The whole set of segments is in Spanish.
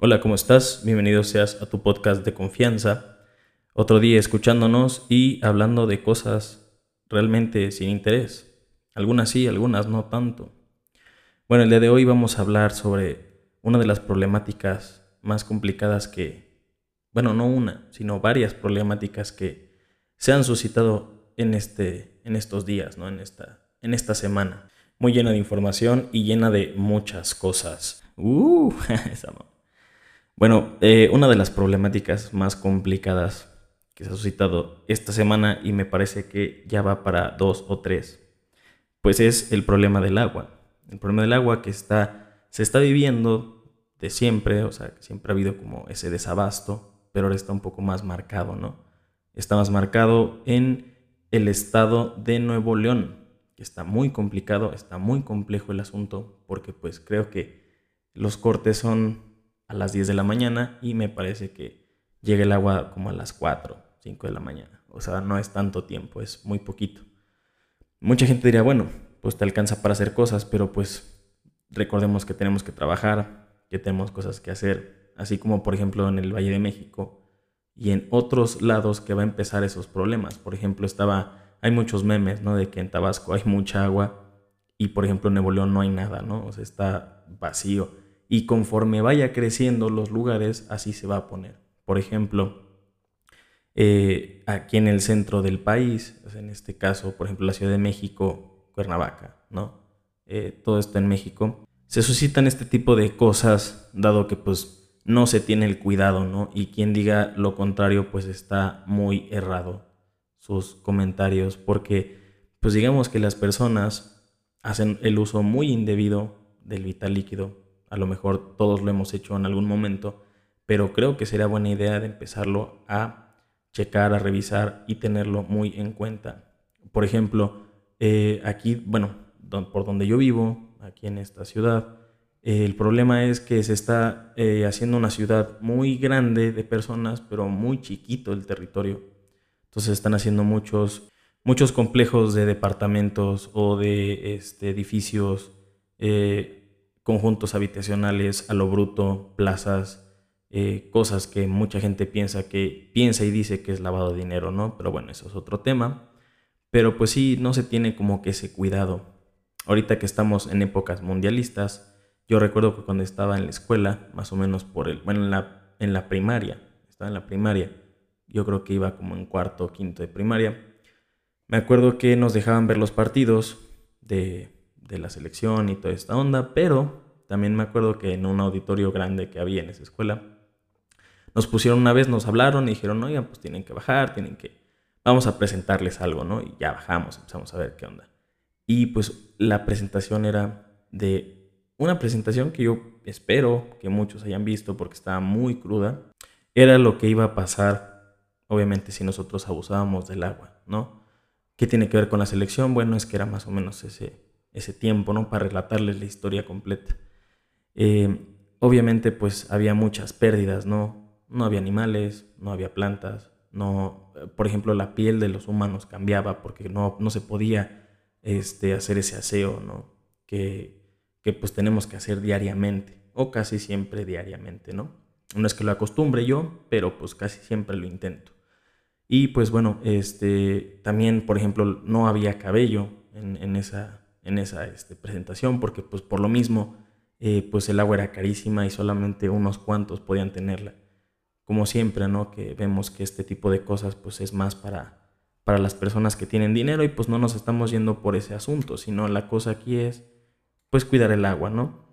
Hola, ¿cómo estás? Bienvenido seas a tu podcast de confianza. Otro día escuchándonos y hablando de cosas realmente sin interés. Algunas sí, algunas no tanto. Bueno, el día de hoy vamos a hablar sobre una de las problemáticas más complicadas que, bueno, no una, sino varias problemáticas que se han suscitado en, este, en estos días, ¿no? En esta, en esta semana. Muy llena de información y llena de muchas cosas. Uh, bueno, eh, una de las problemáticas más complicadas que se ha suscitado esta semana y me parece que ya va para dos o tres, pues es el problema del agua. El problema del agua que está, se está viviendo de siempre, o sea, siempre ha habido como ese desabasto, pero ahora está un poco más marcado, ¿no? Está más marcado en el estado de Nuevo León, que está muy complicado, está muy complejo el asunto, porque pues creo que los cortes son a las 10 de la mañana y me parece que llega el agua como a las 4, 5 de la mañana. O sea, no es tanto tiempo, es muy poquito. Mucha gente diría, bueno, pues te alcanza para hacer cosas, pero pues recordemos que tenemos que trabajar, que tenemos cosas que hacer, así como por ejemplo en el Valle de México y en otros lados que va a empezar esos problemas. Por ejemplo, estaba hay muchos memes, ¿no? De que en Tabasco hay mucha agua y, por ejemplo, en Nuevo no hay nada, ¿no? O sea, está vacío. Y conforme vaya creciendo los lugares, así se va a poner. Por ejemplo, eh, aquí en el centro del país, en este caso, por ejemplo, la Ciudad de México, Cuernavaca, ¿no? Eh, todo está en México. Se suscitan este tipo de cosas, dado que pues no se tiene el cuidado, ¿no? Y quien diga lo contrario, pues está muy errado sus comentarios porque pues digamos que las personas hacen el uso muy indebido del vital líquido. A lo mejor todos lo hemos hecho en algún momento, pero creo que sería buena idea de empezarlo a checar, a revisar y tenerlo muy en cuenta. Por ejemplo, eh, aquí, bueno, por donde yo vivo, aquí en esta ciudad, eh, el problema es que se está eh, haciendo una ciudad muy grande de personas, pero muy chiquito el territorio. Entonces están haciendo muchos, muchos complejos de departamentos o de este, edificios, conjuntos habitacionales a lo bruto, plazas, eh, cosas que mucha gente piensa que piensa y dice que es lavado de dinero, ¿no? Pero bueno, eso es otro tema. Pero pues sí, no se tiene como que ese cuidado. Ahorita que estamos en épocas mundialistas, yo recuerdo que cuando estaba en la escuela, más o menos por el, bueno, en la, en la primaria, estaba en la primaria, yo creo que iba como en cuarto o quinto de primaria. Me acuerdo que nos dejaban ver los partidos de, la selección y toda esta onda, pero también me acuerdo que en un auditorio grande que había en esa escuela, nos pusieron una vez, nos hablaron y dijeron, oigan, pues tienen que bajar, tienen que, vamos a presentarles algo, ¿no? Y ya bajamos, empezamos a ver qué onda. Y pues la presentación era de una presentación que yo espero que muchos hayan visto porque estaba muy cruda. Era lo que iba a pasar obviamente si nosotros abusábamos del agua, ¿no? ¿Qué tiene que ver con la selección? Bueno, es que era más o menos ese, ese tiempo, ¿no? Para relatarles la historia completa. Eh, obviamente, pues había muchas pérdidas, ¿no? No había animales, no había plantas, no, por ejemplo, la piel de los humanos cambiaba porque no, no se podía este, hacer ese aseo, ¿no? Que, que pues tenemos que hacer diariamente o casi siempre diariamente, ¿no? No es que lo acostumbre yo, pero pues casi siempre lo intento. Y pues bueno, este, también, por ejemplo, no había cabello en, esa, en esa este, presentación porque pues por lo mismo, eh, pues el agua era carísima y solamente unos cuantos podían tenerla. Como siempre, ¿no? Que vemos que este tipo de cosas pues es más para, para las personas que tienen dinero y pues no nos estamos yendo por ese asunto, sino la cosa aquí es pues cuidar el agua, ¿no?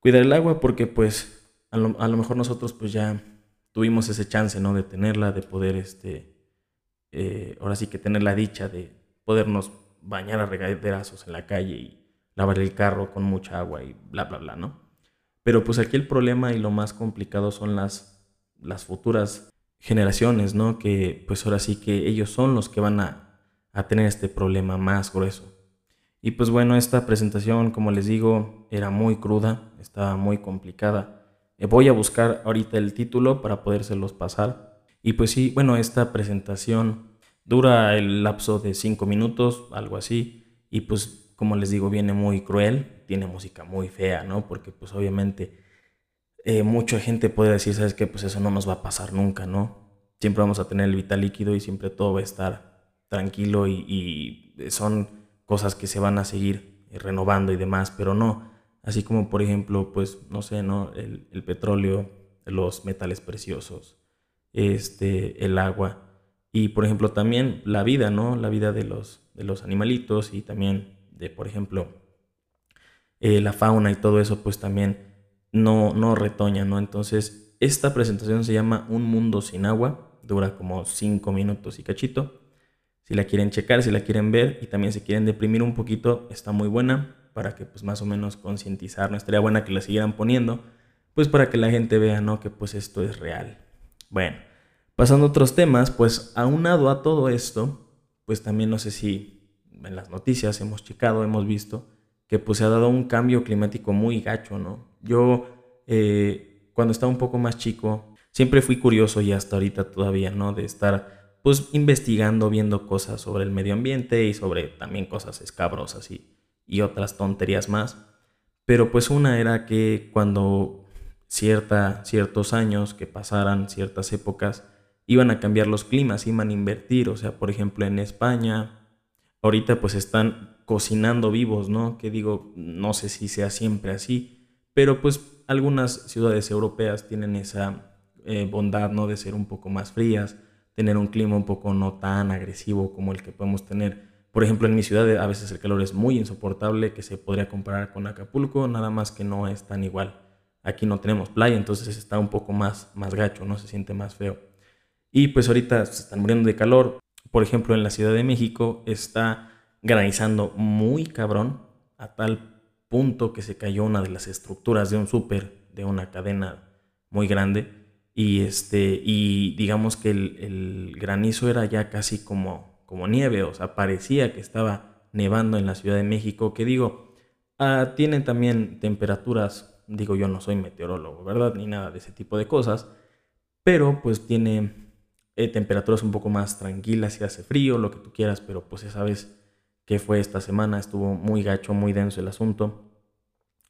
Cuidar el agua porque pues a lo, a lo mejor nosotros pues ya tuvimos ese chance, ¿no? De tenerla, de poder este eh, ahora sí que tener la dicha de podernos bañar a regaderazos en la calle y lavar el carro con mucha agua y bla, bla, bla, ¿no? Pero pues aquí el problema y lo más complicado son las, las futuras generaciones, ¿no? Que pues ahora sí que ellos son los que van a, a tener este problema más grueso. Y pues bueno, esta presentación, como les digo, era muy cruda, estaba muy complicada. Eh, voy a buscar ahorita el título para podérselos pasar y pues sí, bueno, esta presentación dura el lapso de cinco minutos, algo así. Y pues, como les digo, viene muy cruel, tiene música muy fea, ¿no? Porque pues obviamente eh, mucha gente puede decir, ¿sabes qué? Pues eso no nos va a pasar nunca, ¿no? Siempre vamos a tener el vital líquido y siempre todo va a estar tranquilo y, son cosas que se van a seguir renovando y demás, pero no. Así como, por ejemplo, pues, no sé, ¿no? El, el petróleo, los metales preciosos, este, el agua y, por ejemplo, también la vida, ¿no? La vida de los, de los animalitos y también de, por ejemplo, eh, la fauna y todo eso, pues también no, no retoña, ¿no? Entonces, esta presentación se llama Un Mundo Sin Agua, dura como 5 minutos y cachito. Si la quieren checar, si la quieren ver y también si quieren deprimir un poquito, está muy buena para que pues más o menos concientizar, no estaría buena que la siguieran poniendo, pues para que la gente vea, ¿no? Que pues esto es real. Bueno, pasando a otros temas, pues aunado a todo esto, pues también no sé si en las noticias hemos checado, hemos visto que pues se ha dado un cambio climático muy gacho, ¿no? Yo eh, cuando estaba un poco más chico, siempre fui curioso y hasta ahorita todavía, ¿no? De estar pues investigando, viendo cosas sobre el medio ambiente y sobre también cosas escabrosas y, y otras tonterías más. Pero pues una era que cuando cierta, ciertos años que pasaran, ciertas épocas, iban a cambiar los climas, iban a invertir, o sea, por ejemplo en España, ahorita pues están cocinando vivos, ¿no? Que digo, no sé si sea siempre así, pero pues algunas ciudades europeas tienen esa eh, bondad, ¿no? De ser un poco más frías, tener un clima un poco no tan agresivo como el que podemos tener. Por ejemplo, en mi ciudad a veces el calor es muy insoportable, que se podría comparar con Acapulco, nada más que no es tan igual. Aquí no tenemos playa, entonces está un poco más, más gacho, no se siente más feo. Y pues ahorita se están muriendo de calor. Por ejemplo, en la Ciudad de México está granizando muy cabrón, a tal punto que se cayó una de las estructuras de un súper, de una cadena muy grande. Y, este, y digamos que el, granizo era ya casi como, como nieve, o sea, parecía que estaba nevando en la Ciudad de México, que digo, ah, tiene también temperaturas, digo yo no soy meteorólogo, ¿verdad? Ni nada de ese tipo de cosas, pero pues tiene eh, temperaturas un poco más tranquilas, si hace frío, lo que tú quieras, pero pues esa vez que fue esta semana, estuvo muy gacho, muy denso el asunto.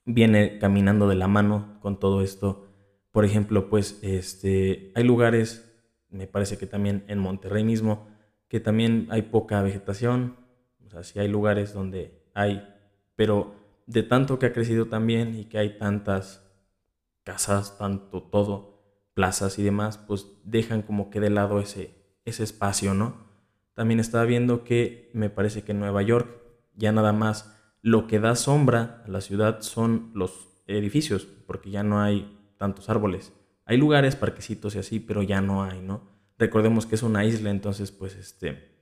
Viene caminando de la mano con todo esto. Por ejemplo, pues este, hay lugares, me parece que también en Monterrey mismo, que también hay poca vegetación. O sea, sí hay lugares donde hay, pero de tanto que ha crecido también y que hay tantas casas, tanto todo, plazas y demás, pues dejan como que de lado ese, ese espacio, ¿no? También estaba viendo que me parece que en Nueva York ya nada más lo que da sombra a la ciudad son los edificios, porque ya no hay tantos árboles. Hay lugares, parquecitos y así, pero ya no hay, ¿no? Recordemos que es una isla, entonces, pues, este,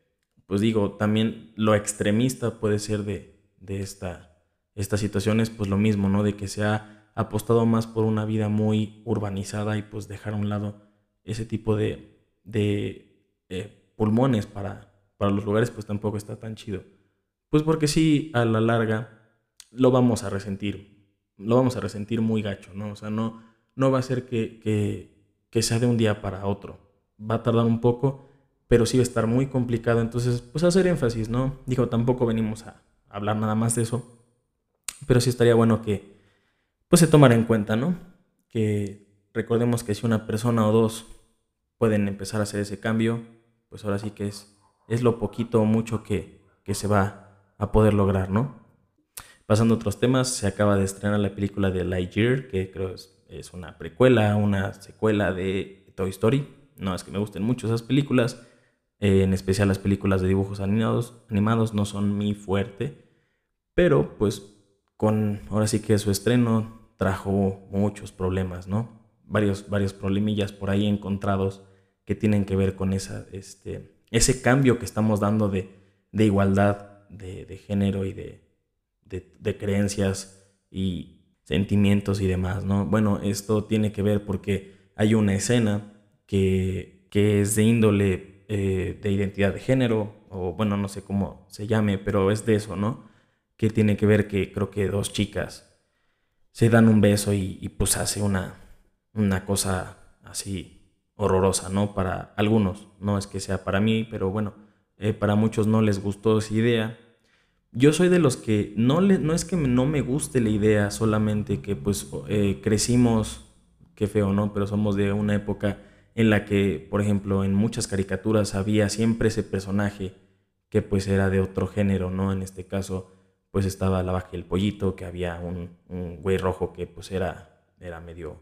pues digo, también lo extremista puede ser de, de esta, estas situaciones, pues lo mismo, ¿no? De que se ha apostado más por una vida muy urbanizada y pues dejar a un lado ese tipo de, de eh, pulmones para, para los lugares, pues tampoco está tan chido. Pues porque sí, a la larga lo vamos a resentir, lo vamos a resentir muy gacho, ¿no? O sea, no, no va a ser que, que, sea de un día para otro, va a tardar un poco, pero sí va a estar muy complicado, entonces, pues hacer énfasis, ¿no? Digo, tampoco venimos a hablar nada más de eso, pero sí estaría bueno que, pues se tomara en cuenta, ¿no? Que recordemos que si una persona o dos pueden empezar a hacer ese cambio, pues ahora sí que es, es lo poquito o mucho que, que se va a poder lograr, ¿no? Pasando a otros temas, se acaba de estrenar la película de Lightyear, que creo es, es una precuela, una secuela de Toy Story. No es que me gusten mucho esas películas, eh, en especial las películas de dibujos animados, animados no son mi fuerte, pero pues con ahora sí que su estreno trajo muchos problemas, ¿no? Varios, varios problemillas por ahí encontrados que tienen que ver con esa, este, ese cambio que estamos dando de, de igualdad de, género y de, de, creencias y sentimientos y demás, ¿no? Bueno, esto tiene que ver porque hay una escena que, que es de índole eh, de identidad de género, o bueno, no sé cómo se llame, pero es de eso, ¿no? Que tiene que ver que creo que dos chicas se dan un beso y, pues hace una, una cosa así horrorosa, ¿no? Para algunos, no es que sea para mí, pero bueno, eh, para muchos no les gustó esa idea. Yo soy de los que no, le, no es que no me guste la idea, solamente que pues eh, crecimos qué feo, ¿no? Pero somos de una época en la que, por ejemplo, en muchas caricaturas había siempre ese personaje que pues era de otro género, ¿no? En este caso, pues estaba la vaca y el pollito, que había un, un güey rojo que pues era, era medio,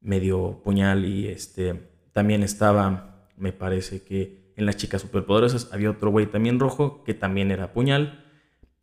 medio puñal y este, también estaba, me parece que en las chicas superpoderosas había otro güey también rojo que también era puñal.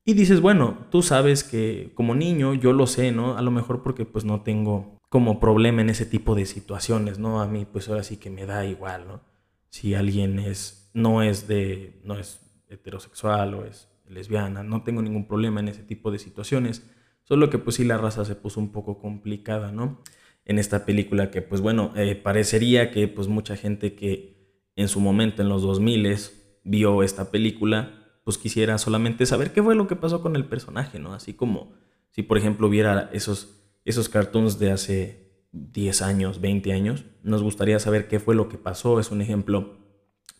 Y dices, bueno, tú sabes que como niño yo lo sé, ¿no? A lo mejor porque pues no tengo como problema en ese tipo de situaciones, ¿no? A mí pues ahora sí que me da igual, ¿no? Si alguien es, no es de, no es heterosexual o es lesbiana, no tengo ningún problema en ese tipo de situaciones, solo que pues sí la raza se puso un poco complicada, ¿no? En esta película que pues bueno, eh, parecería que pues mucha gente que en su momento en los 2000 vio esta película, pues quisiera solamente saber qué fue lo que pasó con el personaje, ¿no? Así como si por ejemplo viera esos, esos cartoons de hace 10 años, 20 años, nos gustaría saber qué fue lo que pasó, es un ejemplo,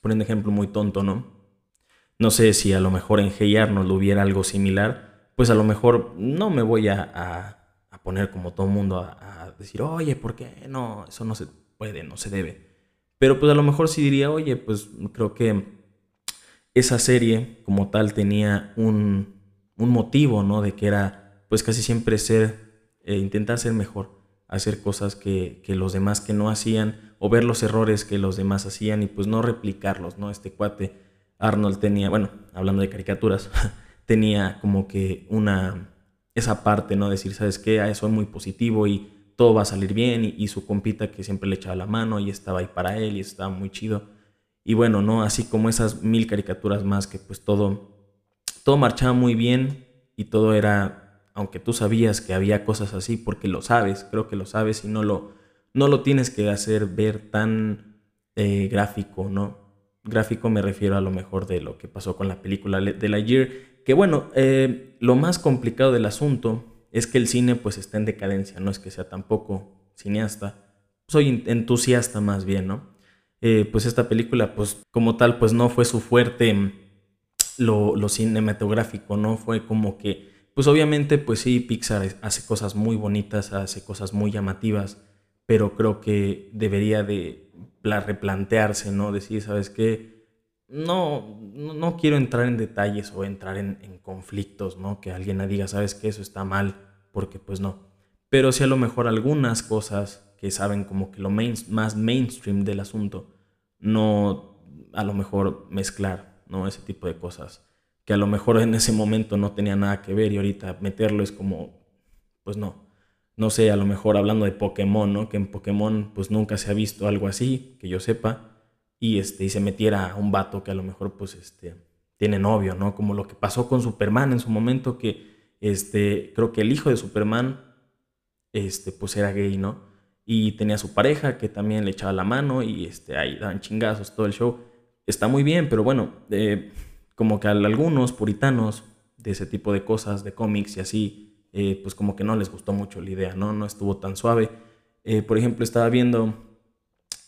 por un ejemplo muy tonto, ¿no? No sé si a lo mejor en Hey Arnold hubiera algo similar, pues a lo mejor no me voy a, poner como todo mundo a, decir, oye, ¿por qué? No, eso no se puede, no se debe. Pero pues a lo mejor sí diría, oye, pues creo que esa serie como tal tenía un, motivo, ¿no? De que era pues casi siempre ser, eh, intentar ser mejor, hacer cosas que, que, los demás que no hacían o ver los errores que los demás hacían y pues no replicarlos, ¿no? Este cuate Arnold tenía, bueno, hablando de caricaturas, tenía como que una, esa parte, ¿no? Decir, ¿sabes qué? Soy muy positivo y todo va a salir bien y, su compita que siempre le echaba la mano y estaba ahí para él y estaba muy chido. Y bueno, ¿no? Así como esas mil caricaturas más que pues todo, todo marchaba muy bien y todo era, aunque tú sabías que había cosas así, porque lo sabes, creo que lo sabes y no lo, no lo tienes que hacer ver tan eh, gráfico, ¿no? Gráfico me refiero a lo mejor de lo que pasó con la película de la Year, que bueno, eh, lo más complicado del asunto es que el cine pues está en decadencia, no es que sea tampoco cineasta, soy entusiasta más bien, ¿no? Eh, pues esta película pues como tal pues no fue su fuerte mm, lo, lo cinematográfico, no fue como que, pues obviamente pues sí, Pixar hace cosas muy bonitas, hace cosas muy llamativas, pero creo que debería de replantearse, ¿no? Decir, ¿sabes qué? No, no, quiero entrar en detalles o entrar en, conflictos, ¿no? Que alguien diga, ¿sabes qué? Eso está mal, porque pues no. Pero sí a lo mejor algunas cosas que saben como que lo más mainstream del asunto, no a lo mejor mezclar, ¿no? Ese tipo de cosas. Que a lo mejor en ese momento no tenía nada que ver y ahorita meterlo es como, pues no no sé, a lo mejor hablando de Pokémon, ¿no? Que en Pokémon pues nunca se ha visto algo así, que yo sepa, y, este, y se metiera a un vato que a lo mejor pues este, tiene novio, ¿no? Como lo que pasó con Superman en su momento, que este, creo que el hijo de Superman este, pues era gay, ¿no? Y tenía su pareja que también le echaba la mano y este, ahí dan chingazos, todo el show. Está muy bien, pero bueno, eh, como que a algunos puritanos de ese tipo de cosas, de cómics y así, eh, pues como que no les gustó mucho la idea, ¿no? No estuvo tan suave. Eh, por ejemplo, estaba viendo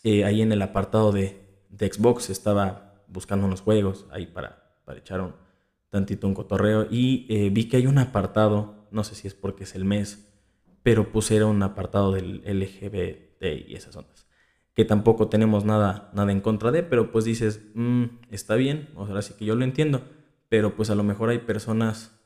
eh, ahí en el apartado de, Xbox, estaba buscando unos juegos ahí para, para echar un tantito un cotorreo y vi que hay un apartado, no sé si es porque es el mes, pero puse era un apartado del LGBT y esas ondas. Que tampoco tenemos nada, nada en contra de, pero pues dices, mm, está bien, o sea, sí que yo lo entiendo, pero pues a lo mejor hay personas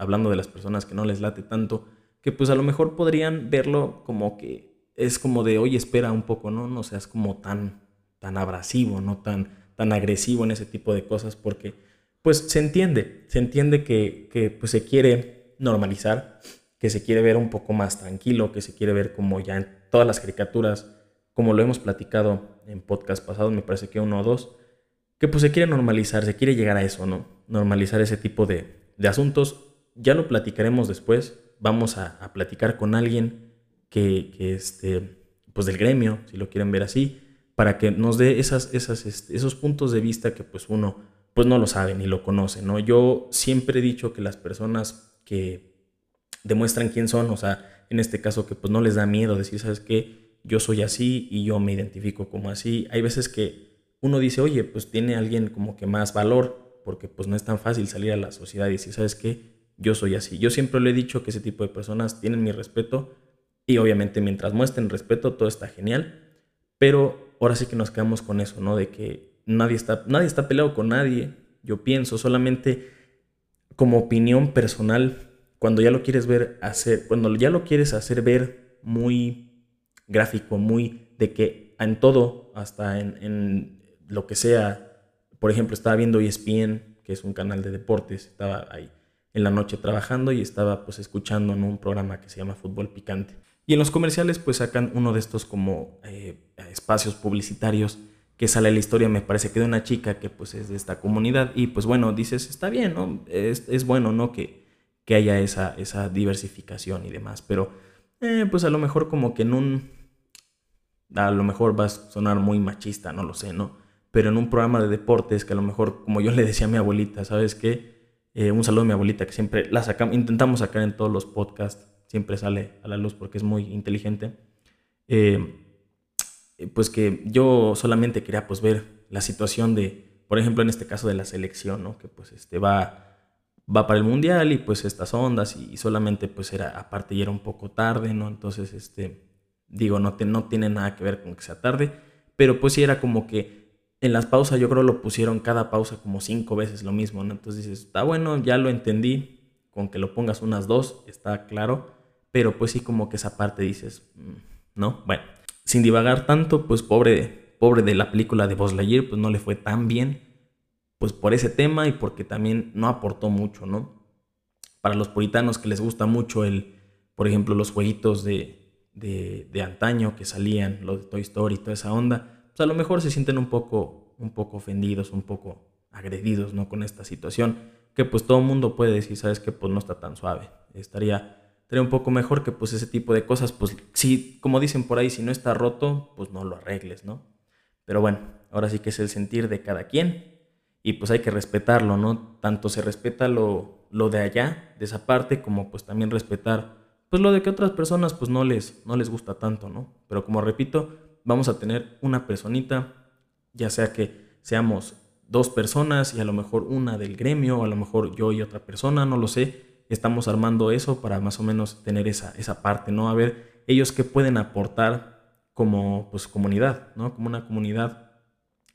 hablando de las personas que no les late tanto, que pues a lo mejor podrían verlo como que es como de, oye, espera un poco, ¿no? No seas como tan, tan abrasivo, no tan, tan agresivo en ese tipo de cosas, porque pues se entiende, se entiende que, que pues se quiere normalizar, que se quiere ver un poco más tranquilo, que se quiere ver como ya en todas las caricaturas, como lo hemos platicado en podcast pasados, me parece que uno o dos, que pues se quiere normalizar, se quiere llegar a eso, ¿no? Normalizar ese tipo de, de asuntos ya lo platicaremos después. Vamos a, platicar con alguien que, este, pues del gremio, si lo quieren ver así, para que nos dé esas, este, esos puntos de vista que pues uno pues no lo sabe ni lo conoce, ¿no? Yo siempre he dicho que las personas que demuestran quién son, o sea, en este caso que pues no les da miedo decir, ¿sabes qué? Yo soy así y yo me identifico como así. Hay veces que uno dice, oye, pues tiene alguien como que más valor, porque pues no es tan fácil salir a la sociedad y decir, ¿sabes qué? Yo soy así. Yo siempre le he dicho que ese tipo de personas tienen mi respeto Y obviamente mientras muestren respeto, todo está genial. Pero ahora sí que nos quedamos con eso, ¿no? De que nadie está, nadie está peleado con nadie, yo pienso, solamente como opinión personal, cuando ya lo quieres ver hacer, cuando ya lo quieres hacer ver muy gráfico, muy de que en todo, hasta en, lo que sea, por ejemplo, estaba viendo ESPN, que es un canal de deportes, estaba ahí en la noche trabajando y estaba pues escuchando en un programa que se llama Fútbol Picante. Y en los comerciales pues sacan uno de estos como eh, espacios publicitarios que sale la historia, me parece que de una chica que pues es de esta comunidad y pues bueno, dices, está bien, ¿no? Es, es bueno, ¿no? Que, que haya esa, esa diversificación y demás, pero eh, pues a lo mejor como que en un, a lo mejor va a sonar muy machista, no lo sé, ¿no? Pero en un programa de deportes que a lo mejor, como yo le decía a mi abuelita, ¿sabes qué? Eh, un saludo a mi abuelita que siempre la intentamos sacar en todos los podcasts, siempre sale a la luz porque es muy inteligente. Eh, pues que yo solamente quería pues ver la situación de, por ejemplo, en este caso de la selección, ¿no? Que pues este va, va para el mundial y pues estas ondas y, solamente pues era, aparte ya era un poco tarde, ¿no? Entonces, este, digo, no, no tiene nada que ver con que sea tarde, pero pues sí era como que en las pausas yo creo lo pusieron cada pausa como cinco veces lo mismo, ¿no? Entonces dices, está bueno, ya lo entendí, con que lo pongas unas dos, está claro, pero pues sí como que esa parte dices, mm, ¿no? Bueno, sin divagar tanto, pues pobre, pobre de la película de Buzz Lightyear, pues no le fue tan bien, pues por ese tema y porque también no aportó mucho, ¿no? Para los puritanos que les gusta mucho el, por ejemplo, los jueguitos de, de, de antaño que salían, los de Toy Story y toda esa onda, a lo mejor se sienten un poco, un poco ofendidos, un poco agredidos, ¿no? Con esta situación, que pues todo el mundo puede decir, sabes que pues no está tan suave, estaría, estaría un poco mejor que pues ese tipo de cosas, pues si, como dicen por ahí, si no está roto, pues no lo arregles, ¿no? Pero bueno, ahora sí que es el sentir de cada quien y pues hay que respetarlo, ¿no? Tanto se respeta lo, lo de allá, de esa parte, como pues también respetar pues lo de que otras personas pues no les, no les gusta tanto, ¿no? Pero como repito, vamos a tener una personita, ya sea que seamos dos personas y a lo mejor una del gremio, a lo mejor yo y otra persona, no lo sé. Estamos armando eso para más o menos tener esa, esa parte, ¿no? A ver, ellos qué pueden aportar como pues, comunidad, ¿no? Como una comunidad,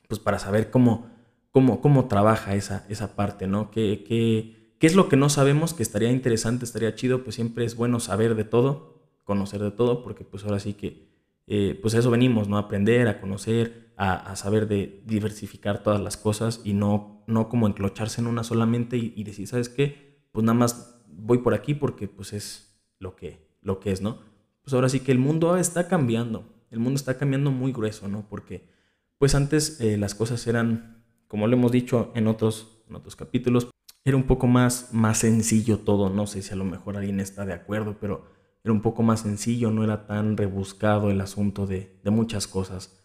pues para saber cómo, cómo, cómo trabaja esa, esa parte, ¿no? ¿Qué, qué, qué es lo que no sabemos que estaría interesante, estaría chido? Pues siempre es bueno saber de todo, conocer de todo, porque pues ahora sí que eh, pues a eso venimos, ¿no? A aprender, a conocer, a, saber de diversificar todas las cosas y no, no como enclocharse en una solamente y, decir, ¿sabes qué? Pues nada más voy por aquí porque pues es lo que, lo que es, ¿no? Pues ahora sí que el mundo está cambiando, el mundo está cambiando muy grueso, ¿no? Porque pues antes eh, las cosas eran, como lo hemos dicho en otros, en otros capítulos, era un poco más, más sencillo todo, no sé si a lo mejor alguien está de acuerdo, pero era un poco más sencillo, no era tan rebuscado el asunto de, muchas cosas.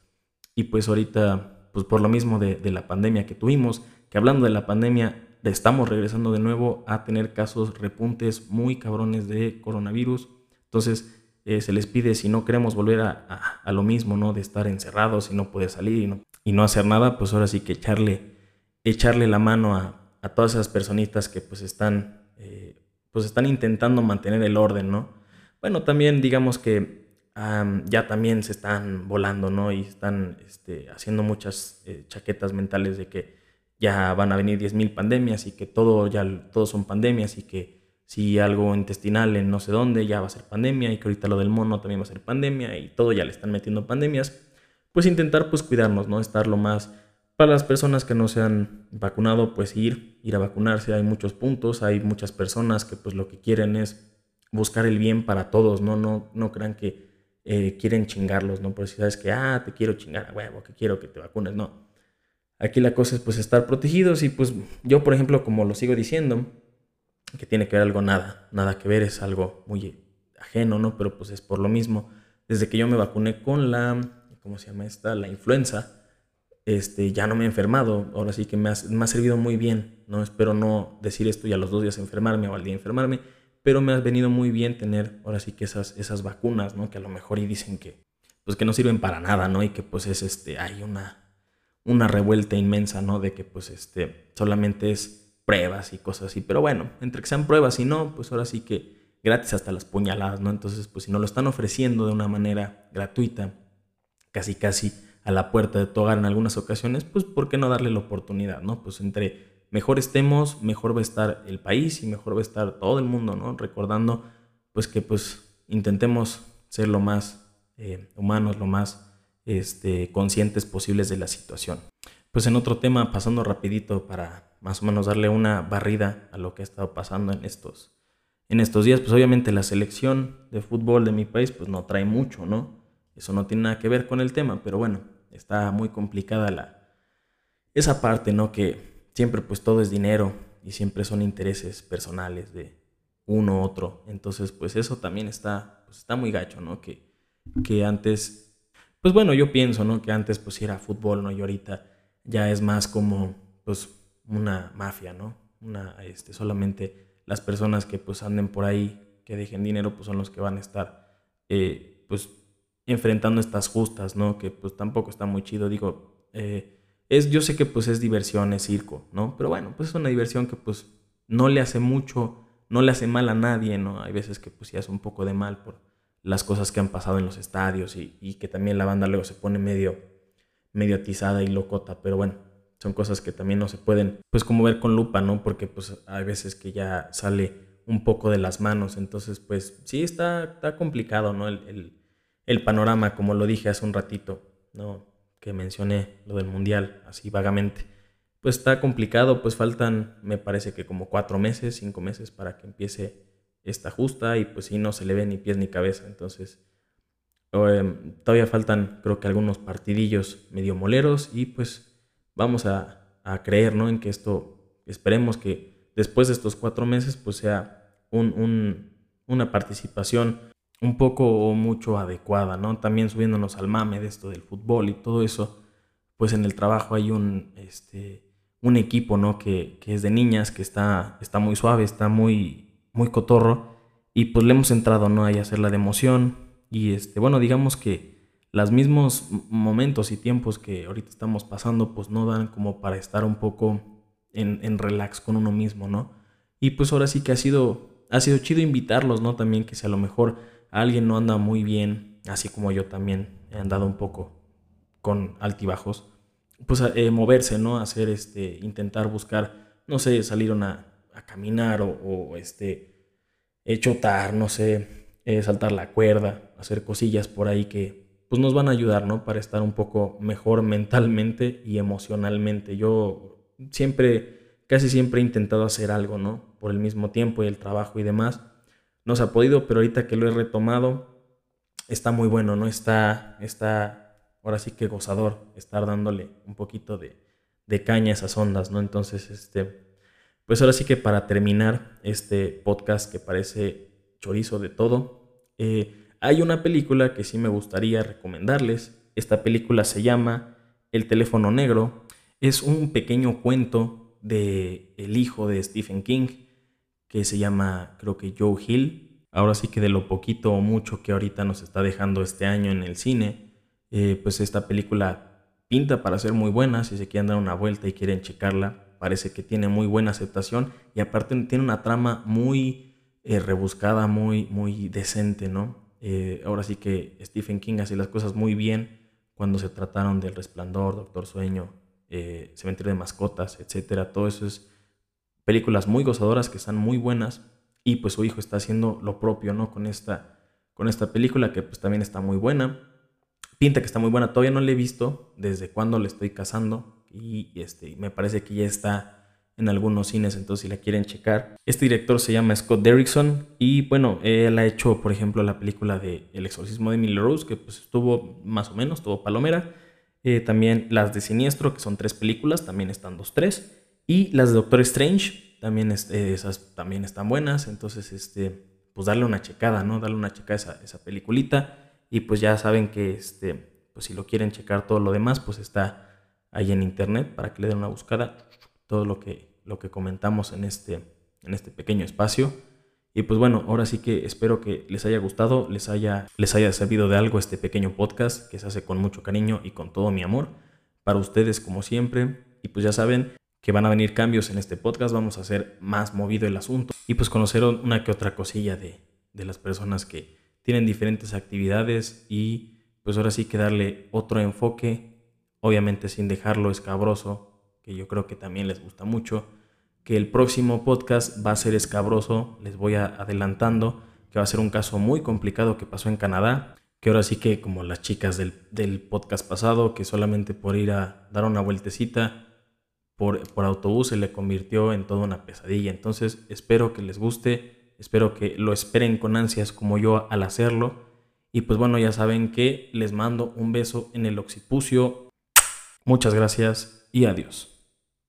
Y pues ahorita, pues por lo mismo de, la pandemia que tuvimos, que hablando de la pandemia, estamos regresando de nuevo a tener casos repuntes muy cabrones de coronavirus. Entonces, eh, se les pide, si no queremos volver a, lo mismo, ¿no? De estar encerrados y no poder salir y no, y no hacer nada, pues ahora sí que echarle, echarle la mano a, todas esas personitas que pues están, eh, pues están intentando mantener el orden, ¿no? Bueno, también digamos que ya también se están volando, ¿no? Y están este, haciendo muchas eh, chaquetas mentales de que ya van a venir 10.000 pandemias y que todo ya todos son pandemias y que si algo intestinal en no sé dónde ya va a ser pandemia y que ahorita lo del mono también va a ser pandemia y todo ya le están metiendo pandemias, pues intentar pues cuidarnos, ¿no? Estar lo más para las personas que no se han vacunado, pues ir, ir a vacunarse, hay muchos puntos, hay muchas personas que pues lo que quieren es buscar el bien para todos, ¿no? No, no crean que eh, quieren chingarlos, ¿no? Por si sabes que, ah, te quiero chingar a huevo, que quiero que te vacunes, no. Aquí la cosa es pues estar protegidos y pues yo, por ejemplo, como lo sigo diciendo, que tiene que ver algo nada, nada que ver, es algo muy ajeno, ¿no? Pero pues es por lo mismo. Desde que yo me vacuné con la, ¿cómo se llama esta? La influenza, este, ya no me he enfermado. Ahora sí que me ha, me ha servido muy bien, ¿no? Espero no decir esto y a los dos días enfermarme o al día enfermarme pero me ha venido muy bien tener ahora sí que esas, esas vacunas, ¿no? Que a lo mejor y dicen que, pues que no sirven para nada, ¿no? Y que pues es este, hay una, una revuelta inmensa, ¿no? De que pues este, solamente es pruebas y cosas así, pero bueno, entre que sean pruebas y no, pues ahora sí que gratis hasta las puñaladas, ¿no? Entonces, pues si no lo están ofreciendo de una manera gratuita, casi casi a la puerta de tu hogar en algunas ocasiones, pues ¿por qué no darle la oportunidad, ¿no? Pues entre mejor estemos, mejor va a estar el país y mejor va a estar todo el mundo, ¿no? Recordando pues que pues intentemos ser lo más eh, humanos, lo más este, conscientes posibles de la situación. Pues en otro tema, pasando rapidito para más o menos darle una barrida a lo que ha estado pasando en estos, en estos días, pues obviamente la selección de fútbol de mi país pues no trae mucho, ¿no? Eso no tiene nada que ver con el tema, pero bueno, está muy complicada la, esa parte, ¿no? Que siempre pues todo es dinero y siempre son intereses personales de uno u otro. Entonces pues eso también está, pues está muy gacho, ¿no? Que, que antes, pues bueno, yo pienso, ¿no? Que antes pues era fútbol, ¿no? Y ahorita ya es más como pues una mafia, ¿no? Una, este, solamente las personas que pues anden por ahí, que dejen dinero, pues son los que van a estar, eh, pues enfrentando estas justas, ¿no? Que pues tampoco está muy chido, digo, eh, es, yo sé que pues es diversión, es circo, ¿no? Pero bueno, pues es una diversión que pues no le hace mucho, no le hace mal a nadie, ¿no? Hay veces que pues sí hace un poco de mal por las cosas que han pasado en los estadios y, y que también la banda luego se pone medio, medio atizada y locota, pero bueno, son cosas que también no se pueden, pues como ver con lupa, ¿no? Porque pues hay veces que ya sale un poco de las manos, entonces pues sí está, está complicado, ¿no? el el panorama, como lo dije hace un ratito, ¿no? Que mencioné lo del mundial, así vagamente. Pues está complicado, pues faltan, me parece que como cuatro meses, cinco meses para que empiece esta justa y pues si no se le ve ni pies ni cabeza. Entonces, em, todavía faltan creo que algunos partidillos medio moleros y pues vamos a, creer, ¿no? En que esto, esperemos que después de estos cuatro meses pues sea un, una participación un poco o mucho adecuada, ¿no? También subiéndonos al mame de esto del fútbol y todo eso, pues en el trabajo hay un, este, un equipo, ¿no? Que, que es de niñas, que está, está muy suave, está muy, muy cotorro, y pues le hemos entrado, ¿no? Ahí a hacer la de emoción, y este, bueno, digamos que los mismos momentos y tiempos que ahorita estamos pasando, pues no dan como para estar un poco en, en relax con uno mismo, ¿no? Y pues ahora sí que ha sido, ha sido chido invitarlos, ¿no? También que si a lo mejor alguien no anda muy bien, así como yo también he andado un poco con altibajos, pues eh, moverse, ¿no? Hacer este, intentar buscar, no sé, salir a, caminar o, este, chotar, no sé, eh, saltar la cuerda, hacer cosillas por ahí que pues nos van a ayudar, ¿no? Para estar un poco mejor mentalmente y emocionalmente. Yo siempre, casi siempre he intentado hacer algo, ¿no? Por el mismo tiempo y el trabajo y demás no se ha podido, pero ahorita que lo he retomado, está muy bueno, ¿no? Está, está, ahora sí que gozador estar dándole un poquito de, de caña a esas ondas, ¿no? Entonces, este, pues ahora sí que para terminar este podcast que parece chorizo de todo, eh, hay una película que sí me gustaría recomendarles. Esta película se llama El teléfono negro. Es un pequeño cuento de el hijo de Stephen King que se llama, creo que Joe Hill. Ahora sí que de lo poquito o mucho que ahorita nos está dejando este año en el cine, eh, pues esta película pinta para ser muy buena. Si se quieren dar una vuelta y quieren checarla, parece que tiene muy buena aceptación y aparte tiene una trama muy eh, rebuscada, muy, muy decente, ¿no? Eh, ahora sí que Stephen King hace las cosas muy bien cuando se trataron del Resplandor, Doctor Sueño, Cementerio de Mascotas, etcétera. Todo eso es películas muy gozadoras que están muy buenas y pues su hijo está haciendo lo propio, ¿no? Con esta, con esta película que pues también está muy buena. Pinta que está muy buena, todavía no la he visto desde cuando le estoy casando y este, me parece que ya está en algunos cines, entonces si la quieren checar. Este director se llama Scott Derrickson y bueno, él ha hecho por ejemplo la película de El exorcismo de Emily Rose que pues estuvo más o menos, estuvo palomera. Eh, también las de Siniestro, que son tres películas, también están dos, tres. Y las de Doctor Strange, también eh, esas también están buenas. Entonces, este, pues darle una checada, ¿no? Darle una checada a esa, esa peliculita. Y pues ya saben que, este, pues si lo quieren checar todo lo demás, pues está ahí en internet para que le den una buscada. Todo lo que, lo que comentamos en este, en este pequeño espacio. Y pues bueno, ahora sí que espero que les haya gustado, les haya, les haya servido de algo este pequeño podcast que se hace con mucho cariño y con todo mi amor. Para ustedes como siempre. Y pues ya saben, que van a venir cambios en este podcast, vamos a hacer más movido el asunto y pues conocer una que otra cosilla de, de las personas que tienen diferentes actividades y pues ahora sí que darle otro enfoque, obviamente sin dejarlo escabroso, que yo creo que también les gusta mucho, que el próximo podcast va a ser escabroso, les voy adelantando, que va a ser un caso muy complicado que pasó en Canadá, que ahora sí que como las chicas del, del podcast pasado, que solamente por ir a dar una vueltecita por, autobús se le convirtió en toda una pesadilla. Entonces espero que les guste, espero que lo esperen con ansias como yo al hacerlo. Y pues bueno, ya saben que les mando un beso en el occipucio. Muchas gracias y adiós.